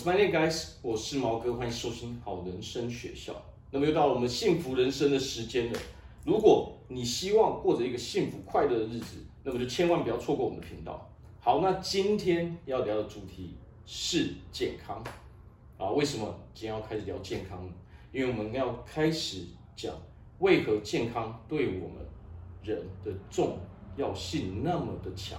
My name guys，我是毛哥，欢迎收听好人生学校。那么又到了我们幸福人生的时间了。如果你希望过着一个幸福快乐的日子，那么就千万不要错过我们的频道。好，那今天要聊的主题是健康啊。为什么今天要开始聊健康呢？因为我们要开始讲为何健康对我们人的重要性那么的强。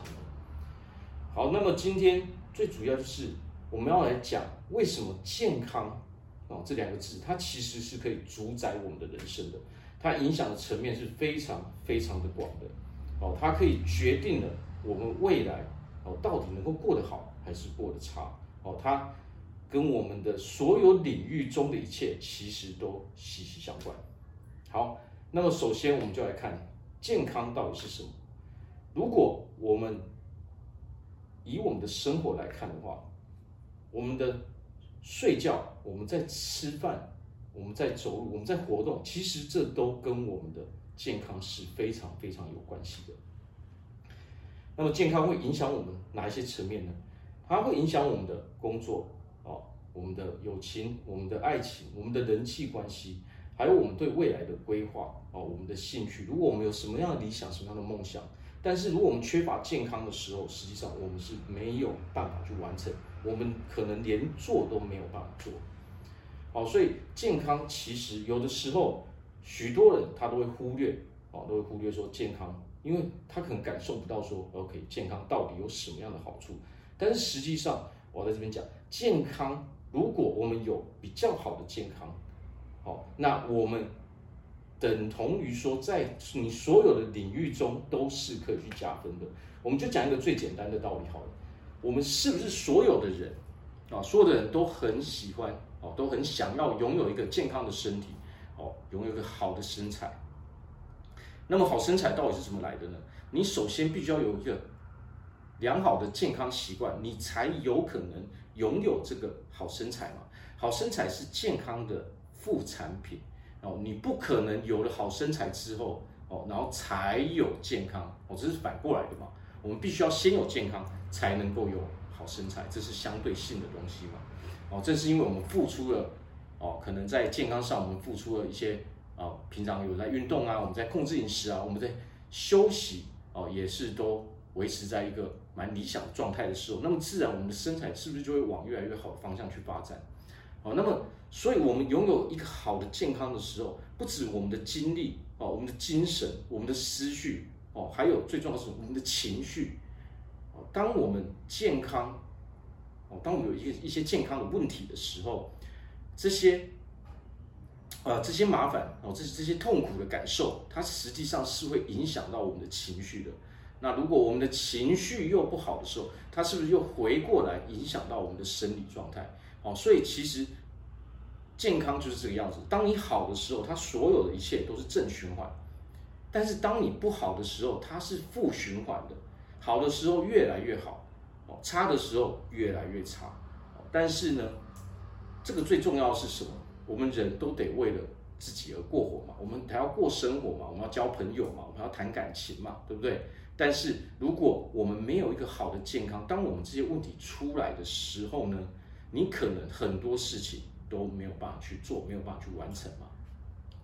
好，那么今天最主要就是。我们要来讲为什么健康哦，这两个字，它其实是可以主宰我们的人生的，它影响的层面是非常非常的广的哦，它可以决定了我们未来哦到底能够过得好还是过得差哦，它跟我们的所有领域中的一切其实都息息相关。好，那么首先我们就来看健康到底是什么？如果我们以我们的生活来看的话。我们的睡觉，我们在吃饭，我们在走路，我们在活动，其实这都跟我们的健康是非常非常有关系的。那么健康会影响我们哪一些层面呢？它会影响我们的工作哦，我们的友情，我们的爱情，我们的人际关系，还有我们对未来的规划哦，我们的兴趣。如果我们有什么样的理想，什么样的梦想，但是如果我们缺乏健康的时候，实际上我们是没有办法去完成。我们可能连做都没有办法做，好，所以健康其实有的时候，许多人他都会忽略，啊，都会忽略说健康，因为他可能感受不到说，OK，健康到底有什么样的好处。但是实际上，我在这边讲，健康，如果我们有比较好的健康，好，那我们等同于说，在你所有的领域中都是可以去加分的。我们就讲一个最简单的道理好了。我们是不是所有的人啊，所有的人都很喜欢哦，都很想要拥有一个健康的身体哦，拥有一个好的身材。那么好身材到底是怎么来的呢？你首先必须要有一个良好的健康习惯，你才有可能拥有这个好身材嘛。好身材是健康的副产品哦，你不可能有了好身材之后哦，然后才有健康哦，这是反过来的嘛。我们必须要先有健康，才能够有好身材，这是相对性的东西嘛。哦，正是因为我们付出了，哦，可能在健康上我们付出了一些，哦，平常有在运动啊，我们在控制饮食啊，我们在休息，哦，也是都维持在一个蛮理想状态的时候，那么自然我们的身材是不是就会往越来越好的方向去发展？哦，那么，所以我们拥有一个好的健康的时候，不止我们的精力，哦，我们的精神，我们的思绪。哦，还有最重要的是我们的情绪。哦，当我们健康，哦，当我们有一些一些健康的问题的时候，这些，呃，这些麻烦，哦，这这些痛苦的感受，它实际上是会影响到我们的情绪的。那如果我们的情绪又不好的时候，它是不是又回过来影响到我们的生理状态？哦，所以其实健康就是这个样子。当你好的时候，它所有的一切都是正循环。但是当你不好的时候，它是负循环的；好的时候越来越好，哦，差的时候越来越差。但是呢，这个最重要的是什么？我们人都得为了自己而过活嘛，我们还要过生活嘛，我们要交朋友嘛，我们要谈感情嘛，对不对？但是如果我们没有一个好的健康，当我们这些问题出来的时候呢，你可能很多事情都没有办法去做，没有办法去完成嘛。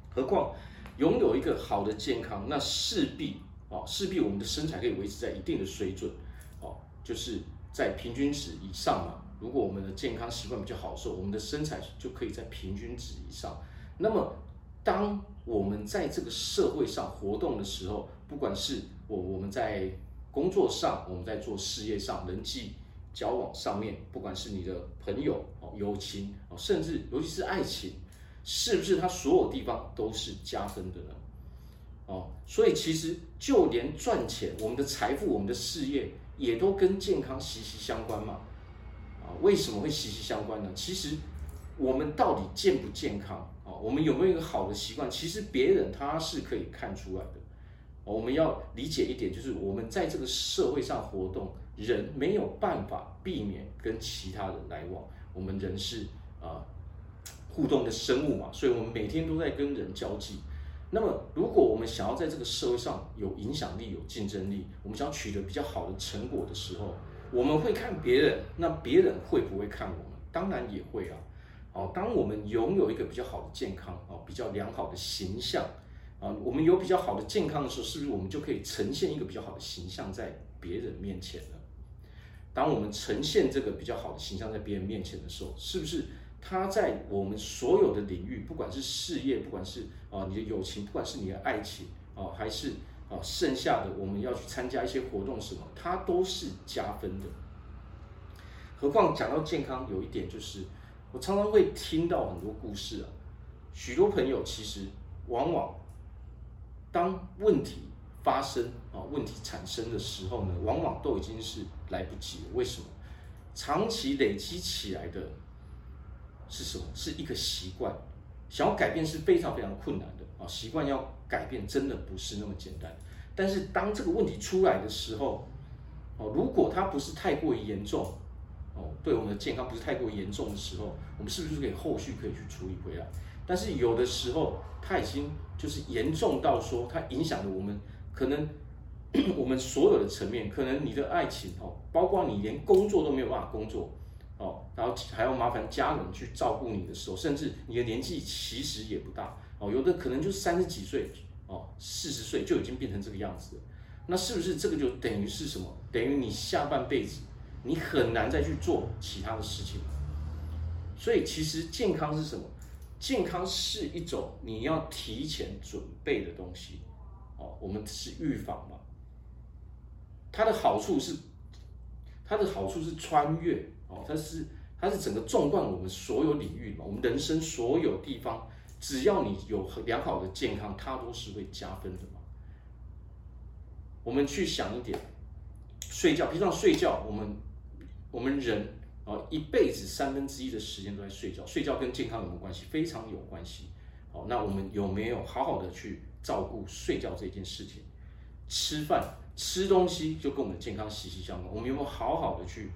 何况。拥有一个好的健康，那势必啊，势必我们的身材可以维持在一定的水准，哦，就是在平均值以上嘛。如果我们的健康习惯比较好的时候，我们的身材就可以在平均值以上。那么，当我们在这个社会上活动的时候，不管是我我们在工作上，我们在做事业上，人际交往上面，不管是你的朋友哦、友情哦，甚至尤其是爱情。是不是它所有地方都是加分的呢？哦，所以其实就连赚钱，我们的财富、我们的事业，也都跟健康息息相关嘛。啊，为什么会息息相关呢？其实我们到底健不健康啊？我们有没有一个好的习惯？其实别人他是可以看出来的。我们要理解一点，就是我们在这个社会上活动，人没有办法避免跟其他人来往。我们人是啊。互动的生物嘛，所以我们每天都在跟人交际。那么，如果我们想要在这个社会上有影响力、有竞争力，我们想取得比较好的成果的时候，我们会看别人，那别人会不会看我们？当然也会啊。哦，当我们拥有一个比较好的健康啊，比较良好的形象啊，我们有比较好的健康的时候，是不是我们就可以呈现一个比较好的形象在别人面前呢？当我们呈现这个比较好的形象在别人面前的时候，是不是他在我们所有的领域，不管是事业，不管是啊你的友情，不管是你的爱情啊，还是啊剩下的我们要去参加一些活动什么，它都是加分的。何况讲到健康，有一点就是。我常常会听到很多故事啊，许多朋友其实往往当问题发生啊，问题产生的时候呢，往往都已经是来不及了。为什么？长期累积起来的是什么？是一个习惯，想要改变是非常非常困难的啊。习惯要改变真的不是那么简单。但是当这个问题出来的时候，哦，如果它不是太过于严重。哦对我们的健康不是太过严重的时候，我们是不是可以后续可以去处理回来？但是有的时候，它已经就是严重到说，它影响了我们，可能我们所有的层面，可能你的爱情哦，包括你连工作都没有办法工作哦，然后还要麻烦家人去照顾你的时候，甚至你的年纪其实也不大哦，有的可能就三十几岁哦，四十岁就已经变成这个样子了，那是不是这个就等于是什么？等于你下半辈子？你很难再去做其他的事情，所以其实健康是什么？健康是一种你要提前准备的东西，哦，我们是预防嘛。它的好处是，它的好处是穿越哦，它是它是整个纵贯我们所有领域嘛，我们人生所有地方，只要你有良好的健康，它都是会加分的嘛。我们去想一点，睡觉，平常睡觉我们。我们人啊，一辈子三分之一的时间都在睡觉，睡觉跟健康有没有关系？非常有关系。好，那我们有没有好好的去照顾睡觉这件事情？吃饭吃东西就跟我们的健康息息相关。我们有没有好好的去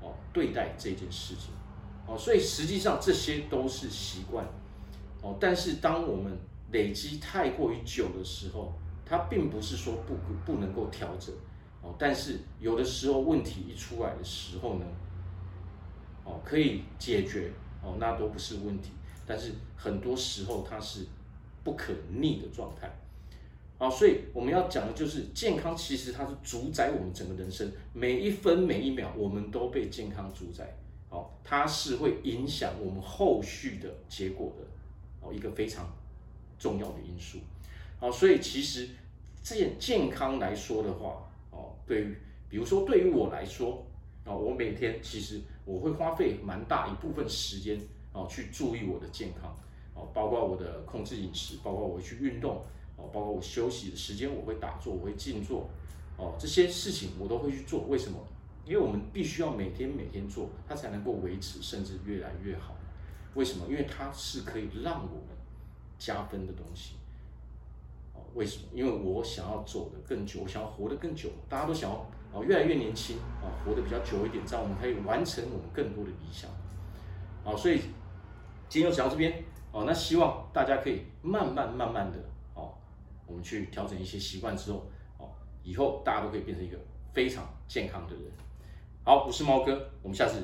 哦对待这件事情？哦，所以实际上这些都是习惯。哦，但是当我们累积太过于久的时候，它并不是说不不能够调整。哦但是有的时候问题一出来的时候呢，哦，可以解决哦，那都不是问题。但是很多时候它是不可逆的状态，好，所以我们要讲的就是健康，其实它是主宰我们整个人生，每一分每一秒我们都被健康主宰，哦，它是会影响我们后续的结果的，哦，一个非常重要的因素，好，所以其实这件健康来说的话。哦对于，比如说对于我来说，啊，我每天其实我会花费蛮大一部分时间啊，去注意我的健康，啊，包括我的控制饮食，包括我去运动，啊，包括我休息的时间我会打坐，我会静坐，哦，这些事情我都会去做。为什么？因为我们必须要每天每天做，它才能够维持，甚至越来越好。为什么？因为它是可以让我们加分的东西。为什么？因为我想要走得更久，我想要活得更久。大家都想要哦，越来越年轻啊，活得比较久一点，这样我们可以完成我们更多的理想。啊，所以今天就讲到这边啊。那希望大家可以慢慢慢慢的哦，我们去调整一些习惯之后，哦，以后大家都可以变成一个非常健康的人。好，我是猫哥，我们下次